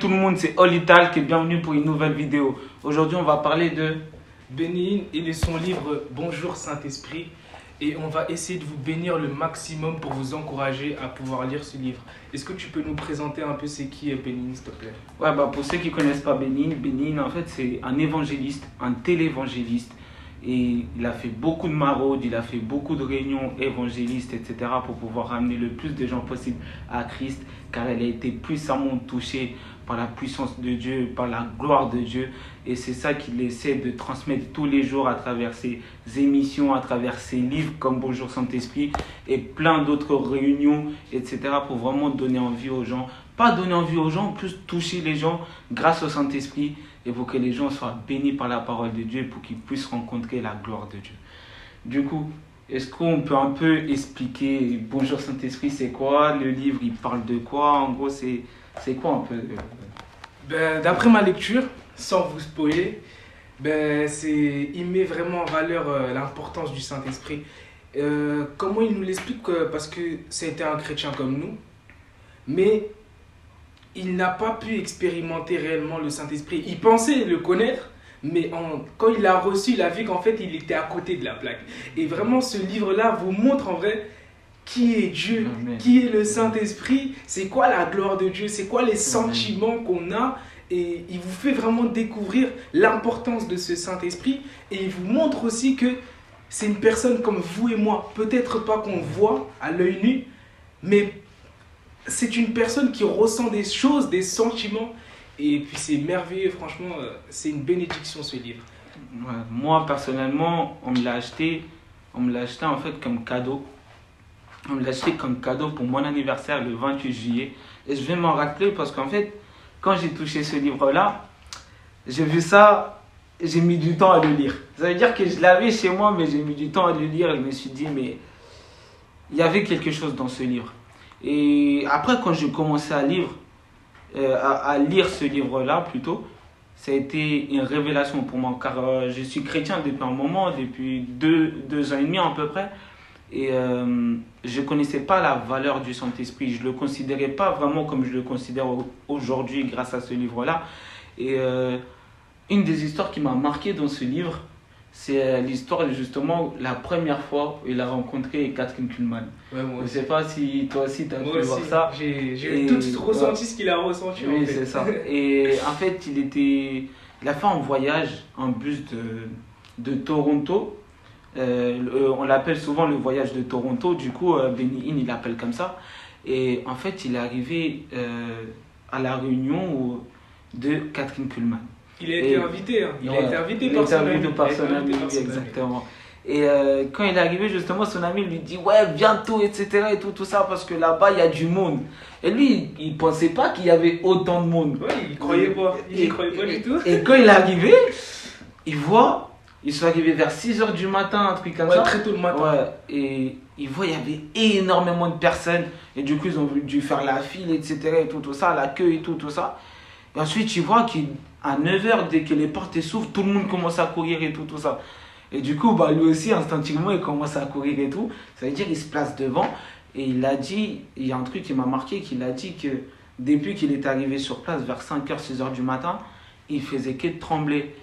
tout le monde, c'est Olital qui est bienvenue pour une nouvelle vidéo. Aujourd'hui, on va parler de Bénin et de son livre Bonjour Saint-Esprit. Et on va essayer de vous bénir le maximum pour vous encourager à pouvoir lire ce livre. Est-ce que tu peux nous présenter un peu c'est qui Bénin, s'il te plaît? Ouais, bah pour ceux qui connaissent pas Bénin, Bénin en fait c'est un évangéliste, un télévangéliste. Et il a fait beaucoup de maraudes, il a fait beaucoup de réunions évangélistes, etc. pour pouvoir ramener le plus de gens possible à Christ, car elle a été puissamment touchée par la puissance de Dieu, par la gloire de Dieu. Et c'est ça qu'il essaie de transmettre tous les jours à travers ses émissions, à travers ses livres comme Bonjour Saint-Esprit et plein d'autres réunions, etc. pour vraiment donner envie aux gens. Pas donner envie aux gens, plus toucher les gens grâce au Saint-Esprit et pour que les gens soient bénis par la parole de Dieu pour qu'ils puissent rencontrer la gloire de Dieu. Du coup, est-ce qu'on peut un peu expliquer Bonjour Saint-Esprit, c'est quoi? Le livre, il parle de quoi? En gros, c'est, c'est quoi un peu euh, ben, D'après ma lecture, sans vous spoiler, ben, c'est, il met vraiment en valeur euh, l'importance du Saint-Esprit. Euh, comment il nous l'explique Parce que c'était un chrétien comme nous, mais il n'a pas pu expérimenter réellement le Saint-Esprit. Il pensait le connaître, mais quand il l'a reçu, il a vu qu'en fait, il était à côté de la plaque. Et vraiment, ce livre-là vous montre en vrai qui est Dieu, qui est le Saint-Esprit, c'est quoi la gloire de Dieu, c'est quoi les sentiments qu'on a. Et il vous fait vraiment découvrir l'importance de ce Saint-Esprit. Et il vous montre aussi que c'est une personne comme vous et moi. Peut-être pas qu'on voit à l'œil nu, mais c'est une personne qui ressent des choses, des sentiments. Et puis c'est merveilleux, franchement, euh, c'est une bénédiction ce livre. moi personnellement, on me l'a acheté, on me l'a acheté en fait comme cadeau. On me l'a acheté comme cadeau pour mon anniversaire le 28 juillet. Et je vais m'en rappeler parce qu'en fait, quand j'ai touché ce livre-là, j'ai vu ça, j'ai mis du temps à le lire. Ça veut dire que je l'avais chez moi, mais j'ai mis du temps à le lire. Et je me suis dit, mais il y avait quelque chose dans ce livre. Et après, quand j'ai commencé à lire, euh, à, lire ce livre-là plutôt, ça a été une révélation pour moi, car euh, je suis chrétien depuis un moment, depuis deux, deux ans et demi à peu près, et euh, je ne connaissais pas la valeur du Saint-Esprit, je ne le considérais pas vraiment comme je le considère aujourd'hui grâce à ce livre-là. Et une des histoires qui m'a marqué dans ce livre, c'est euh, l'histoire justement la première fois où il a rencontré Catherine Kuhlman. je ne sais pas si toi aussi tu as pu voir ça. J'ai tout ressenti ce qu'il a ressenti. Oui, c'est ça. Et en fait, il, était, il a fait un voyage en bus de, de Toronto. Euh, on l'appelle souvent le voyage de Toronto, du coup, euh, Benny il l'appelle comme ça. Et en fait, il est arrivé à la réunion de Catherine Kuhlman. Il a été invité, hein. il a été invité par son ami. par son ami, exactement. Et euh, quand il est arrivé, justement, son ami lui dit Ouais, bientôt, etc. Et tout, tout ça, parce que là-bas, il y a du monde. Et lui, il pensait pas qu'il y avait autant de monde. Oui, il croyait pas. Il croyait pas du tout. Et quand il est arrivé, il voit, ils sont arrivés vers 6 h du matin, un truc comme ouais, ça. très tôt le matin. Ouais, et il voit, il y avait énormément de personnes. Et du coup, ils ont dû faire la file, etc. Et tout, tout ça, la queue et tout, tout ça. Et ensuite, il voit qu'il à 9h, dès que les portes s'ouvrent, tout le monde commence à courir et tout, tout ça. Et du coup, bah, lui aussi, instinctivement, il commence à courir et tout. Ça veut dire qu'il se place devant. Et il a dit, il y a un truc qui m'a marqué, qu'il a dit que depuis qu'il est arrivé sur place, vers 5h, 6h du matin, il faisait que de trembler.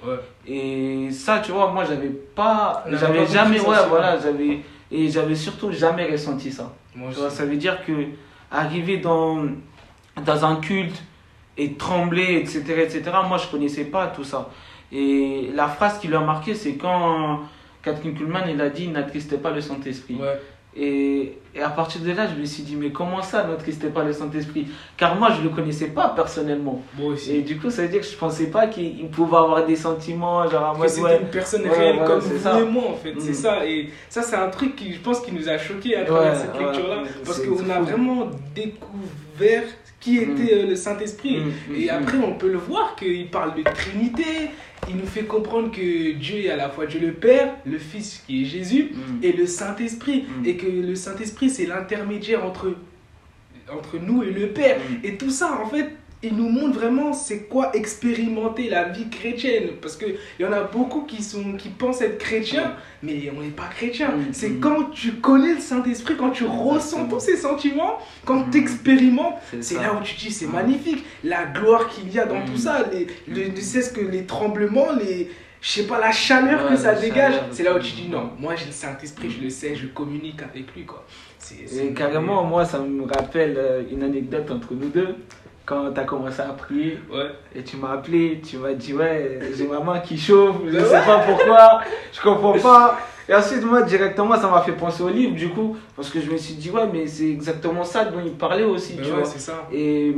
Et ça, tu vois, moi, j'avais pas. J'avais jamais. Ouais, voilà, j'avais. Et j'avais surtout jamais ressenti ça. ça veut dire que arriver dans, dans un culte et trembler, etc., etc. Moi, je connaissais pas tout ça. Et la phrase qui lui a marqué, c'est quand Catherine Kuhlman, il a dit N'attristez pas le Saint-Esprit. Et, et, à partir de là, je me suis dit, mais comment ça, n'attristez pas le Saint-Esprit? Car moi, je ne le connaissais pas personnellement. Moi aussi. Et du coup, ça veut dire que je ne pensais pas qu'il pouvait avoir des sentiments, genre à c'était une personne réelle comme vous et moi, en fait. C'est mm. ça. Et ça, c'est un truc qui, je pense, qui nous a choqués à travers cette lecture-là. parce qu'on a vraiment découvert qui mm. était euh, le Saint-Esprit. Mm, et après, on peut le voir qu'il parle de Trinité. Il nous fait comprendre que Dieu est à la fois Dieu le Père, le Fils qui est Jésus, et le Saint-Esprit. Et que le Saint-Esprit, c'est l'intermédiaire entre, entre nous et le Père. Et tout ça, en fait, il nous montre vraiment c'est quoi expérimenter la vie chrétienne. Parce qu'il y en a beaucoup qui, sont, qui pensent être chrétiens, mais on n'est pas chrétien. Mm, C'est quand tu connais le Saint-Esprit, quand tu ressens tous ces sentiments, quand Mm. tu expérimentes, C'est là où tu te dis c'est Mm. magnifique. La gloire qu'il y a dans tout ça, les, le, ne cesse que les tremblements, les. Je sais pas, la chaleur Ouais, que ça dégage, c'est là où tu dis non, moi j'ai le Saint-Esprit, je le sais, je communique avec lui quoi. Et carrément, moi, ça me rappelle euh, une anecdote entre nous deux. Quand tu as commencé à prier Ouais. et tu m'as appelé, tu m'as dit Ouais, j'ai ma main qui chauffe, je sais pas pourquoi, je comprends pas. Et ensuite, moi, directement, ça m'a fait penser au livre, du coup, parce que je me suis dit Ouais, mais c'est exactement ça dont il parlait aussi, tu ouais, vois. ça. Et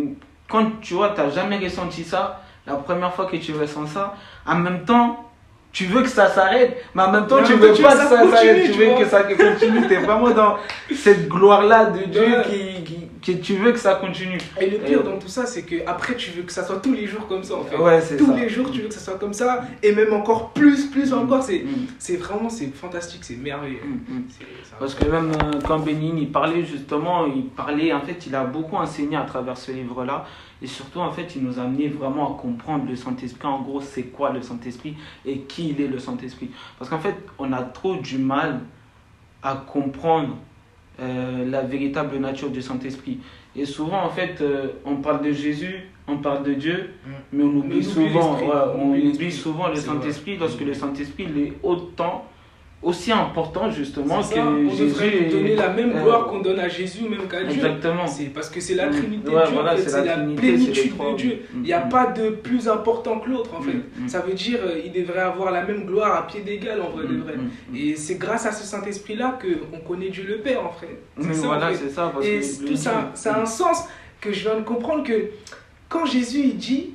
quand tu vois, tu jamais ressenti ça, la première fois que tu ressens ça, en même temps, tu veux que ça s'arrête, mais en même temps, Mais tu veux tu pas veux que ça s'arrête, tu tu veux vois. que ça continue. Tu es vraiment dans cette gloire-là de Dieu Ouais. qui, qui, tu veux que ça continue. Et le pire Et- dans tout ça, c'est que après tu veux que ça soit tous les jours comme ça en fait. Ouais, c'est tous ça. les jours tu veux que ça soit comme ça et même encore plus, plus encore. C'est, Mm, c'est vraiment c'est fantastique, c'est merveilleux. mm, mm. Parce que même euh, quand Bénin il parlait justement, il parlait, en fait, il a beaucoup enseigné à travers ce livre-là. Et surtout, en fait, il nous a amené vraiment à comprendre le Saint-Esprit. En gros, c'est quoi le Saint-Esprit et qui il est le Saint-Esprit. Parce qu'en fait, on a trop du mal à comprendre euh, la véritable nature du Saint-Esprit. Et souvent, en fait, euh, on parle de Jésus, on parle de Dieu, Mm. mais on oublie on oublie souvent, ouais, on oublie souvent le. Saint-Esprit lorsque le Saint-Esprit il est autant, aussi important justement que on Jésus. devrait lui donner la même euh, gloire qu'on donne à Jésus ou même qu'à Dieu. Exactement. C'est parce que c'est la Mm. Trinité Ouais, de Dieu, voilà, en fait, c'est la la, plénitude de Dieu. Il n'y a mm. pas de plus important que l'autre en fait. Mm. Ça veut dire euh, il devrait avoir la même gloire à pied d'égal en vrai de vrai. Et c'est grâce à ce Saint-Esprit-là qu'on connaît Dieu le Père en fait. C'est ça, en voilà, fait. c'est ça. Parce Et que tout ça, ça a un sens que je viens de comprendre que quand Jésus il dit,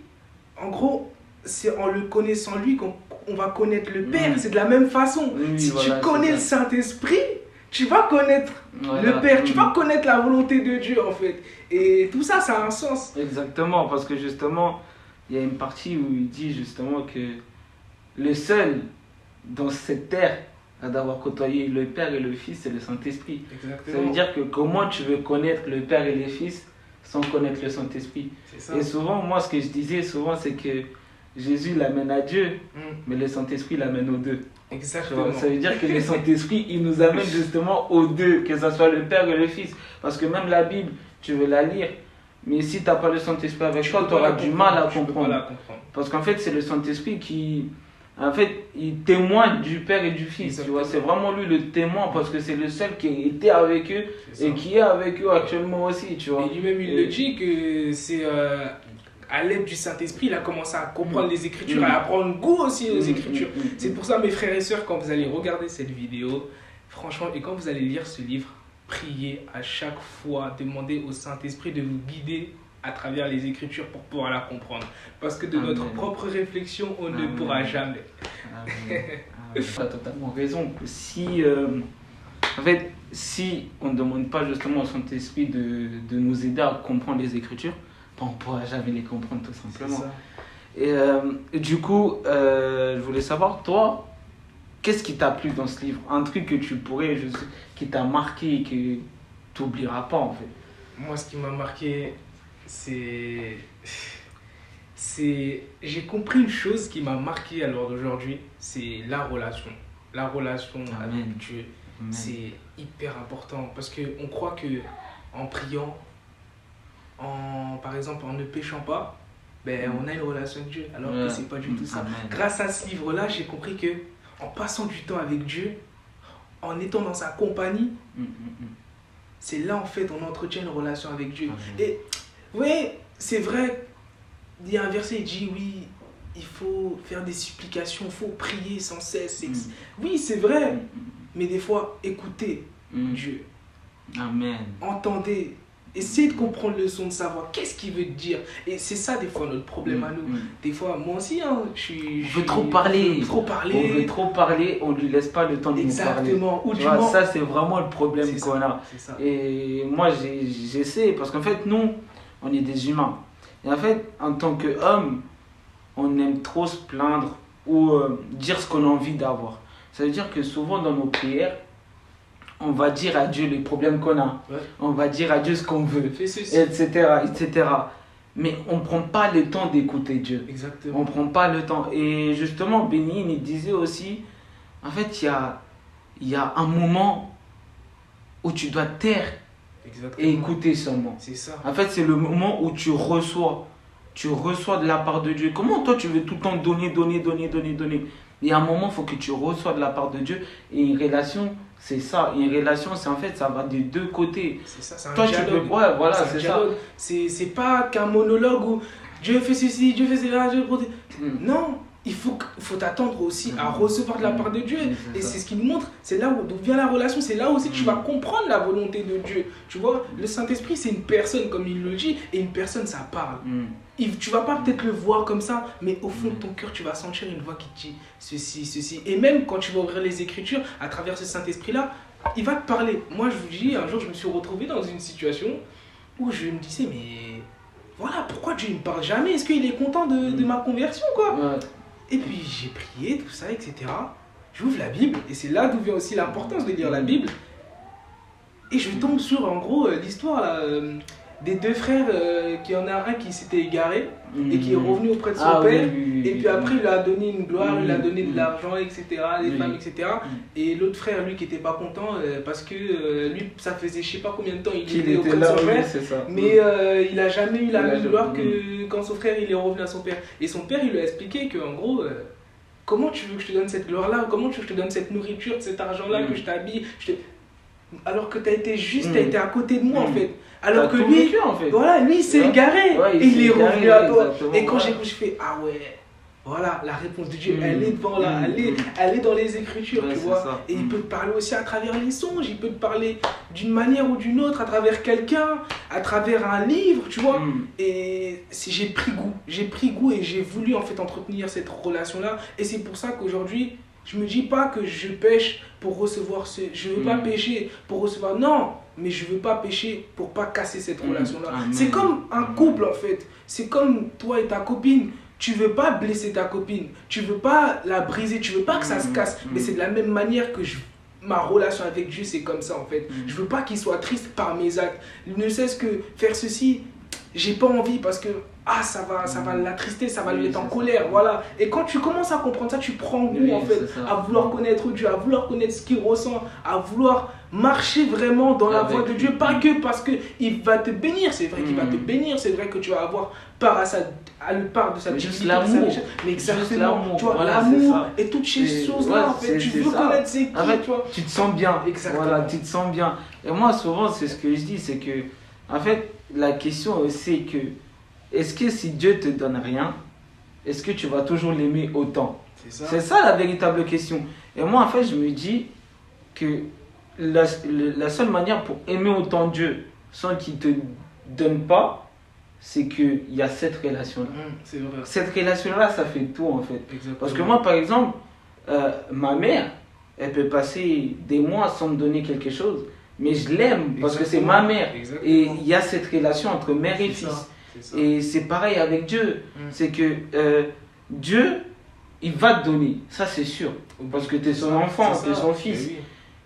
en gros, c'est en le connaissant lui qu'on on va connaître le Père. Mm. C'est de la même façon. Oui, si voilà, tu connais le. Saint-Esprit, tu vas connaître Voilà. le Père, tu Mm. vas connaître la volonté de Dieu en fait. Et tout ça, ça a un sens. Exactement, parce que justement, il y a une partie où il dit justement que le seul dans cette terre à d'avoir côtoyé le Père et le Fils, c'est le Saint-Esprit. Ça veut dire que comment tu veux connaître le Père et le Fils sans connaître le Saint-Esprit? Et souvent, moi, ce que je disais souvent, c'est que Jésus l'amène à Dieu, Mm, mais le Saint-Esprit l'amène aux deux. Exactement. Ça veut dire que le Saint-Esprit, il nous amène justement aux deux, que ce soit le Père et le Fils. Parce que même la Bible, tu veux la lire, mais si tu n'as pas le Saint-Esprit avec Tu toi, tu auras du mal à comprendre. la comprendre. Parce qu'en fait, c'est le Saint-Esprit qui, en fait, il témoigne du Père et du Fils. Tu vois, c'est vraiment lui le témoin parce que c'est le seul qui était avec eux et qui est avec eux actuellement aussi. Tu vois. Et lui-même, il Et- le dit que c'est euh, à l'aide du Saint-Esprit, il a commencé à comprendre Mm. les Écritures, Mm. à prendre goût aussi aux Mm, Écritures. mm, mm, C'est mm. pour ça, mes frères et sœurs, quand vous allez regarder cette vidéo, franchement, et quand vous allez lire ce livre, priez à chaque fois, demandez au Saint-Esprit de vous guider à travers les Écritures pour pouvoir la comprendre. Parce que de Amen. notre propre réflexion, on ne pourra jamais. Tu as totalement raison. Si, euh, en fait, si on ne demande pas justement au Saint-Esprit de, de nous aider à comprendre les Écritures, on pourra jamais les comprendre tout simplement. Et, euh, et du coup, euh, je voulais savoir, toi, qu'est-ce qui t'a plu dans ce livre? Un truc que tu pourrais, je sais, qui t'a marqué et que tu n'oublieras pas en fait. Moi, ce qui m'a marqué, c'est. c'est J'ai compris une chose qui m'a marqué à l'heure d'aujourd'hui c'est la relation. La relation Amen. avec Dieu. C'est hyper important parce qu'on croit que en priant, en, par exemple en ne péchant pas, ben, Mm. on a une relation avec Dieu. Alors que c'est pas du tout ça. Amen. Grâce à ce livre-là, j'ai compris que en passant du temps avec Dieu, en étant dans sa compagnie, Mm, mm, c'est là en fait on entretient une relation avec Dieu. Et oui, c'est vrai, il y a un verset qui dit oui, il faut faire des supplications, il faut prier sans cesse. Oui, c'est vrai, mais des fois, écoutez. Dieu, Amen. entendez, essayez de comprendre le son, de savoir qu'est-ce qu'il veut dire? Et c'est ça des fois notre problème à nous. Mm, mm. Des fois, moi aussi, hein, je suis... On veut trop parler. trop On veut parler. trop parler, on lui laisse pas le temps de nous parler. Exactement. Ou Tu vois, moins... ça c'est vraiment le problème qu'on a. Ça. Et moi j'essaie, parce qu'en fait nous, on est des humains. Et en fait, en tant qu'homme, on aime trop se plaindre ou euh, dire ce qu'on a envie d'avoir. Ça veut dire que souvent dans nos prières, on va dire à Dieu les problèmes qu'on a. Ouais. On va dire à Dieu ce qu'on veut, etc., etc. mais on ne prend pas le temps d'écouter Dieu. Exactement. On ne prend pas le temps. Et justement, Bénin, il disait aussi, en fait, il y a, il y a un moment où tu dois taire Exactement. et écouter seulement. C'est ça. En fait, c'est le moment où tu reçois. Tu reçois de la part de Dieu. Comment toi, tu veux tout le temps donner, donner, donner, donner, donner? Il y a un moment, il faut que tu reçois de la part de Dieu. Et une relation, c'est ça. Une relation, c'est en fait, ça va des deux côtés. C'est ça, c'est un Toi, tu dialogue. peux. Ouais, voilà, c'est ça. C'est c'est pas qu'un monologue où Dieu fait ceci, Dieu fait cela, Dieu protège. Mm. Non, il faut, faut t'attendre aussi à Mhm. recevoir de la part de Dieu. C'est Et c'est ce qu'il nous montre. C'est là où vient la relation. C'est là aussi que tu vas comprendre la volonté de Dieu. Tu vois, le Saint-Esprit, c'est une personne, comme il le dit, et une personne, ça parle. Mm. Il- tu vas pas peut-être le voir comme ça, mais au fond de ton cœur, tu vas sentir une voix qui te dit ceci, ceci. Et même quand tu vas ouvrir les Écritures, à travers ce Saint-Esprit-là, il va te parler. Moi, je vous dis, un jour, je me suis retrouvé dans une situation où je me disais, mais voilà, pourquoi Dieu ne me parle jamais? Est-ce qu'il est content de, de ma conversion, quoi? Ouais. Et puis, j'ai prié, tout ça, etc. J'ouvre la Bible, et c'est là d'où vient aussi l'importance de lire la Bible. Et je tombe sur, en gros, euh, l'histoire là, euh, des deux frères, euh, qui en a un qui s'était égaré, et qui est Mm. revenu auprès de son Ah, oui, père. oui, oui, Et puis après, il lui a donné une gloire, il lui a donné de Mm. l'argent, etc., des Oui. femmes, etc. Et l'autre frère, lui, qui était pas content, euh, parce que euh, lui, ça faisait je sais pas combien de temps il était auprès de son ça. Mais euh, il a jamais eu la même gloire que quand son frère il est revenu à son père. Et son père il lui a expliqué que en gros, comment tu veux que je te donne cette gloire-là? Comment tu veux que je te donne cette nourriture, cet argent-là, Mm. que je t'habille? Je te- Alors que tu as été juste, Mm. tu as été à côté de moi en Mm. fait. Alors que lui, vécu, en fait. voilà, lui il s'est Ouais. égaré Ouais, il et il est revenu à toi. Et quand ouais. j'ai j'ai fait ah ouais, voilà, la réponse de Dieu, Mm. elle est devant là, Mm. elle est, elle est dans les Écritures, Ouais, tu vois. ça. Et il Mm. peut te parler aussi à travers les songes, il peut te parler d'une manière ou d'une autre, à travers quelqu'un, à travers un livre, tu vois. Et j'ai pris goût, j'ai pris goût et j'ai voulu en fait entretenir cette relation-là. Et c'est pour ça qu'aujourd'hui, je me dis pas que je pêche pour recevoir ce. Je veux pas pécher pour recevoir. Non, mais je veux pas pécher pour pas casser cette relation-là. C'est comme un couple en fait. C'est comme toi et ta copine. Tu veux pas blesser ta copine. Tu veux pas la briser. Tu veux pas que ça se Mm. casse. Mais c'est de la même manière que je. Ma relation avec Dieu, c'est comme ça en fait. Mm. Je veux pas qu'il soit triste par mes actes. Ne cesse que faire ceci, j'ai pas envie parce que ah ça va ça va l'attrister, ça va le Oui, mettre en ça. colère, voilà. Et quand tu commences à comprendre ça, tu prends goût Oui, en fait à vouloir connaître Dieu, à vouloir connaître ce qu'il ressent, à vouloir marcher vraiment dans la Avec voie de. Dieu, pas que parce que il va te bénir, c'est vrai qu'il va Mm. te bénir, c'est vrai que tu vas avoir part à sa à le part de sa Mais exactement, l'amour, tu vois l'amour et toutes ces C'est- choses là ouais, en fait, c'est- tu veux ça. connaître c'est qui, En fait, tu vois. tu te sens bien. Exactement. Voilà, tu te sens bien. Et moi, souvent, c'est ce que je dis, c'est que, en fait, la question, c'est que, est-ce que si Dieu te donne rien, est-ce que tu vas toujours l'aimer autant? C'est ça. C'est ça la véritable question. Et moi, en fait, je me dis que la, la seule manière pour aimer autant Dieu sans qu'il te donne pas, c'est qu'il y a cette relation-là. Mm, vrai. Cette relation-là, ça fait tout, en fait. Exactement. Parce que moi, par exemple, euh, ma mère, elle peut passer des mois sans me donner quelque chose, mais je l'aime parce que c'est ma mère. Exactement. Et il y a cette relation entre mère et fils. ça. Et c'est pareil avec Dieu. Mm. C'est que euh, Dieu, il va te donner, ça c'est sûr. Parce que tu es son enfant, tu es son fils.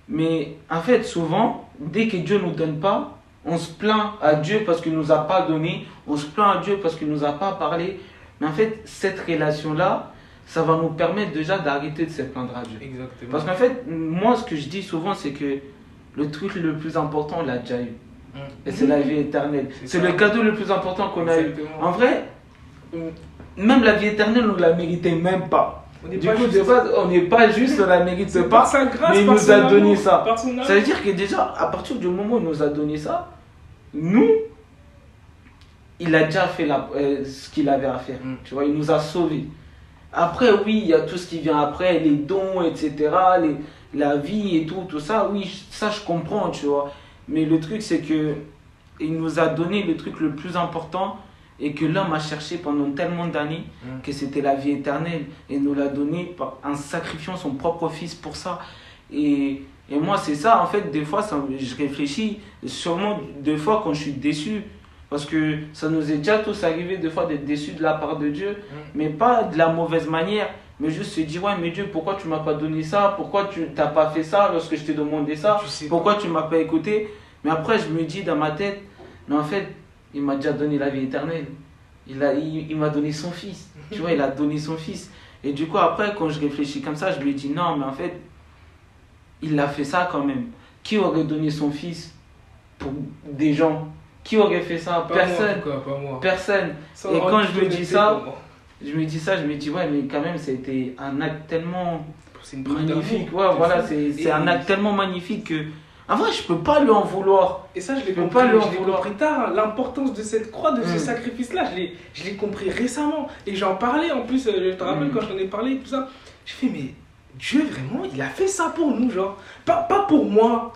Mais en fait, souvent, dès que Dieu ne nous donne pas, on se plaint à Dieu parce qu'il ne nous a pas donné, on se plaint à Dieu parce qu'il ne nous a pas parlé. Mais en fait, cette relation-là, ça va nous permettre déjà d'arrêter de se plaindre à Dieu. Exactement. Parce qu'en fait, moi, ce que je dis souvent, c'est que le truc le plus important, on l'a déjà eu. Mm. Et c'est la vie éternelle. C'est le cadeau le plus important qu'on a eu. En vrai, même la vie éternelle, on ne la méritait même pas. On n'est Du pas coup, juste- de base, on n'est pas juste, on la mérite C'est pas. sa grâce, mais il nous a donné amour, ça. Ça veut dire que déjà, à partir du moment où il nous a donné ça, nous, il a déjà fait la- euh, ce qu'il avait à faire. Mm. Tu vois, il nous a sauvés. Après, oui, il y a tout ce qui vient après, les dons, etc., les, la vie et tout, tout ça. Oui, ça, je comprends, tu vois. Mais le truc, c'est que il nous a donné le truc le plus important et que l'homme a cherché pendant tellement d'années Mm. que c'était la vie éternelle et nous l'a donné en sacrifiant son propre fils pour ça. Et, et moi, c'est ça, en fait, des fois, ça, je réfléchis sûrement des fois quand je suis déçu. Parce que ça nous est déjà tous arrivé des fois d'être déçus de la part de Dieu, mais pas de la mauvaise manière, mais juste se dire, ouais, mais Dieu, pourquoi tu m'as pas donné ça? Pourquoi tu n'as pas fait ça lorsque je t'ai demandé ça? Tu sais Pourquoi tu m'as pas écouté? Mais après, je me dis dans ma tête, mais en fait, il m'a déjà donné la vie éternelle. il a il, il m'a donné son fils. Tu vois, il a donné son fils. Et du coup, après, quand je réfléchis comme ça, je me dis non, mais en fait, il a fait ça quand même. Qui aurait donné son fils pour des gens? Qui aurait fait ça? Pas moi, Personne. cas, pas moi. Personne. Sans Et quand je me dis ça, moi. Je me dis ça, je me dis ouais, mais quand même, été un acte tellement magnifique. Ouais, voilà, c'est un acte tellement magnifique que. En vrai, je peux pas lui en vouloir. Et ça, je l'ai peux compris, pas lui en je vouloir. compris tard. hein. L'importance de cette croix, de ce Mm. sacrifice-là, je l'ai, je compris récemment. Et j'en parlais en plus, euh, je te rappelle Mm. quand j'en ai parlé et tout ça. Je fais, mais Dieu, vraiment, il a fait ça pour nous, genre. Pas, pas pour moi,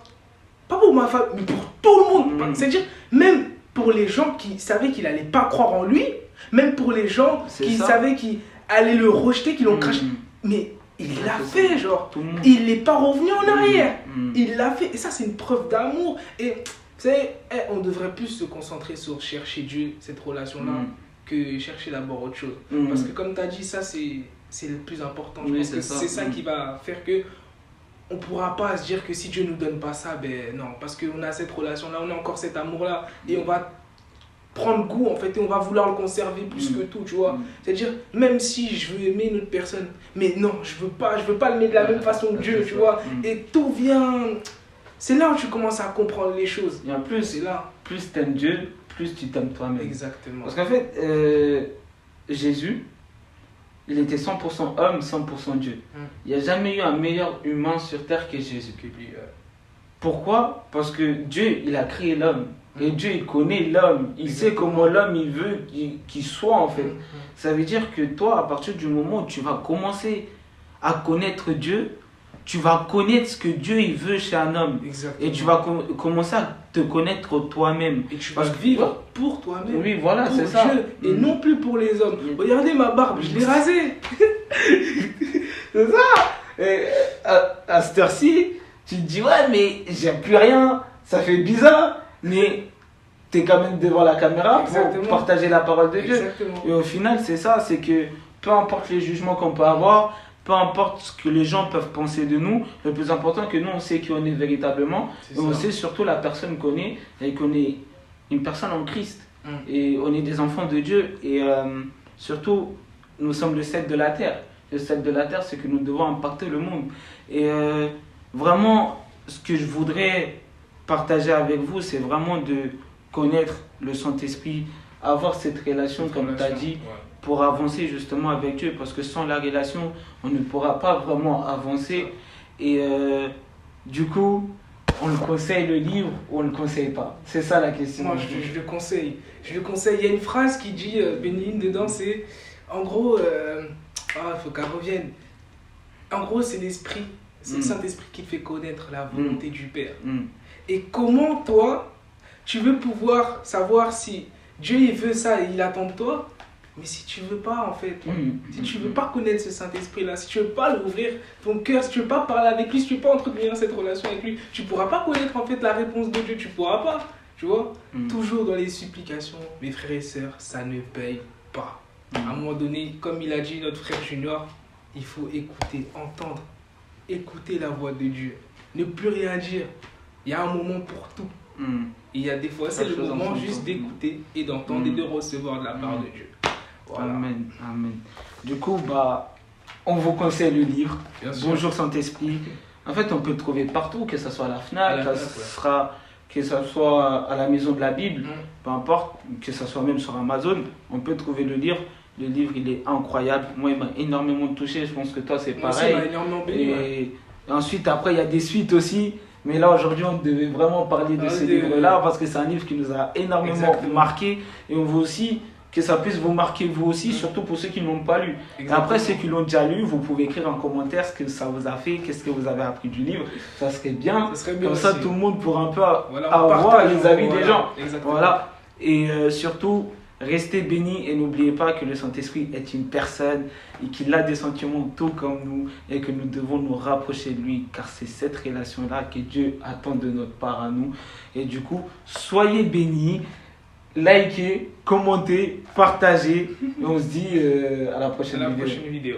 pas pour ma femme, mais pour tout le monde. Mm. C'est-à-dire, même pour les gens qui savaient qu'il allait pas croire en lui, même pour les gens qui ça. savaient qu'il allait le rejeter, qui l'ont craché. Mais il l'a fait, genre. Il n'est pas revenu en arrière. Mm, mm. Il l'a fait. Et ça, c'est une preuve d'amour. Et vous savez, eh, on devrait plus se concentrer sur chercher Dieu, cette relation-là, Mm. que chercher d'abord autre chose. Mm. Parce que comme tu as dit, ça, c'est le plus important. Je Oui, pense c'est que ça. c'est ça Mm. qui va faire que on pourra pas se dire que si Dieu nous donne pas ça, ben non. Parce qu'on a cette relation-là, on a encore cet amour-là. Et on va prendre goût, en fait, et on va vouloir le conserver plus Mm. que tout, tu vois. Mm. C'est-à-dire, même si je veux aimer une autre personne, mais non, je veux pas, je veux pas l'aimer de la même façon que Dieu, C'est tu vois. Mm. Et tout vient. C'est là où tu commences à comprendre les choses. Et en plus, C'est là. plus t'aimes Dieu, plus tu t'aimes toi-même. Exactement. Parce qu'en fait, euh, Jésus, il était 100% homme, 100% Dieu. Il n'y a jamais eu un meilleur humain sur terre que Jésus. Que lui, euh, Pourquoi? Parce que Dieu, il a créé l'homme. Et Mm. Dieu, il connaît l'homme. Il sait comment l'homme, il veut qu'il soit, en fait. mm, Ça veut dire que toi, à partir du moment où tu vas commencer à connaître Dieu, tu vas connaître ce que Dieu, il veut chez un homme. mm. Exactement. Et tu vas com- commencer à te connaître toi-même. Et tu Parce vas que- vivre pour toi-même. Oui, voilà, pour c'est ça. Dieu, et Mm. non plus pour les hommes. Mm. Regardez ma barbe, je l'ai rasée. C'est ça Et à, à cette heure-ci, tu te dis, ouais, mais j'aime plus rien, ça fait bizarre, mais t'es quand même devant la caméra Exactement. pour partager la parole de Dieu. Exactement. Et au final, c'est ça, c'est que peu importe les jugements qu'on peut avoir, peu importe ce que les gens peuvent penser de nous, le plus important que nous, on sait qui on est véritablement, C'est et on ça. sait surtout la personne qu'on est, et qu'on est une personne en Christ. Mm. Et on est des enfants de Dieu, et euh, surtout, nous sommes le sel de la terre. Le sel de la terre, c'est que nous devons impacter le monde. Et euh, vraiment, ce que je voudrais partager avec vous, c'est vraiment de connaître le Saint-Esprit, avoir cette relation, comme tu as dit, Ouais. pour avancer justement avec Dieu. Parce que sans la relation, on ne pourra pas vraiment avancer. Et euh, du coup, on le conseille le livre ou on ne le conseille pas? C'est ça la question. Moi, je, je le conseille. Je le conseille. Il y a une phrase qui dit, euh, bénigne dedans, c'est en gros, euh, ah, il faut qu'elle revienne. En gros, c'est l'esprit, c'est le Mm. Saint-Esprit qui te fait connaître la volonté du Père. Hmm. Et comment toi, tu veux pouvoir savoir si Dieu il veut ça et il attend de toi, mais si tu veux pas en fait, si tu veux pas connaître ce Saint-Esprit-là, si tu veux pas l'ouvrir ton cœur, si tu veux pas parler avec lui, si tu veux pas entretenir cette relation avec lui, tu pourras pas connaître en fait la réponse de Dieu, tu pourras pas, tu vois? Toujours dans les supplications, mes frères et sœurs, ça ne paye pas. À un moment donné, comme il a dit notre frère Junior, il faut écouter, entendre, écouter la voix de Dieu. Ne plus rien dire. Il y a un moment pour tout. Hmm. Il y a des fois, c'est le moment juste d'écouter et d'entendre Mm. et de recevoir de la part Mm. de Dieu. Voilà. Amen, amen. Du coup, bah, on vous conseille le livre. Bien. Bonjour Saint-Esprit. En fait, on peut le trouver partout, que ce soit à la FNAC, À la que, FNAC, ce ouais. sera, que ce soit à la Maison de la Bible, Mm. peu importe, que ce soit même sur Amazon, on peut trouver le livre. Le livre, il est incroyable. Moi, il m'a énormément touché. Je pense que toi, c'est Moi pareil. m'a énormément béni. Et ouais. ensuite, après, il y a des suites aussi. Mais là, aujourd'hui, on devait vraiment parler de Ah, ce livre-là parce que c'est un livre qui nous a énormément Exactement. marqué. Et on veut aussi que ça puisse vous marquer vous aussi, surtout pour ceux qui ne l'ont pas lu. Et Exactement. après, ceux qui l'ont déjà lu, vous pouvez écrire en commentaire ce que ça vous a fait, qu'est-ce que vous avez appris du livre. Ça serait bien. Ça serait bien Comme ça, tout le monde pourra un peu Voilà, avoir les avis voilà, des gens. Exactement. Voilà. Et euh, surtout, restez bénis et n'oubliez pas que le Saint-Esprit est une personne et qu'il a des sentiments tout comme nous et que nous devons nous rapprocher de lui car c'est cette relation-là que Dieu attend de notre part à nous. Et du coup, soyez bénis, likez, commentez, partagez et on se dit euh, à la À prochaine la vidéo. prochaine vidéo.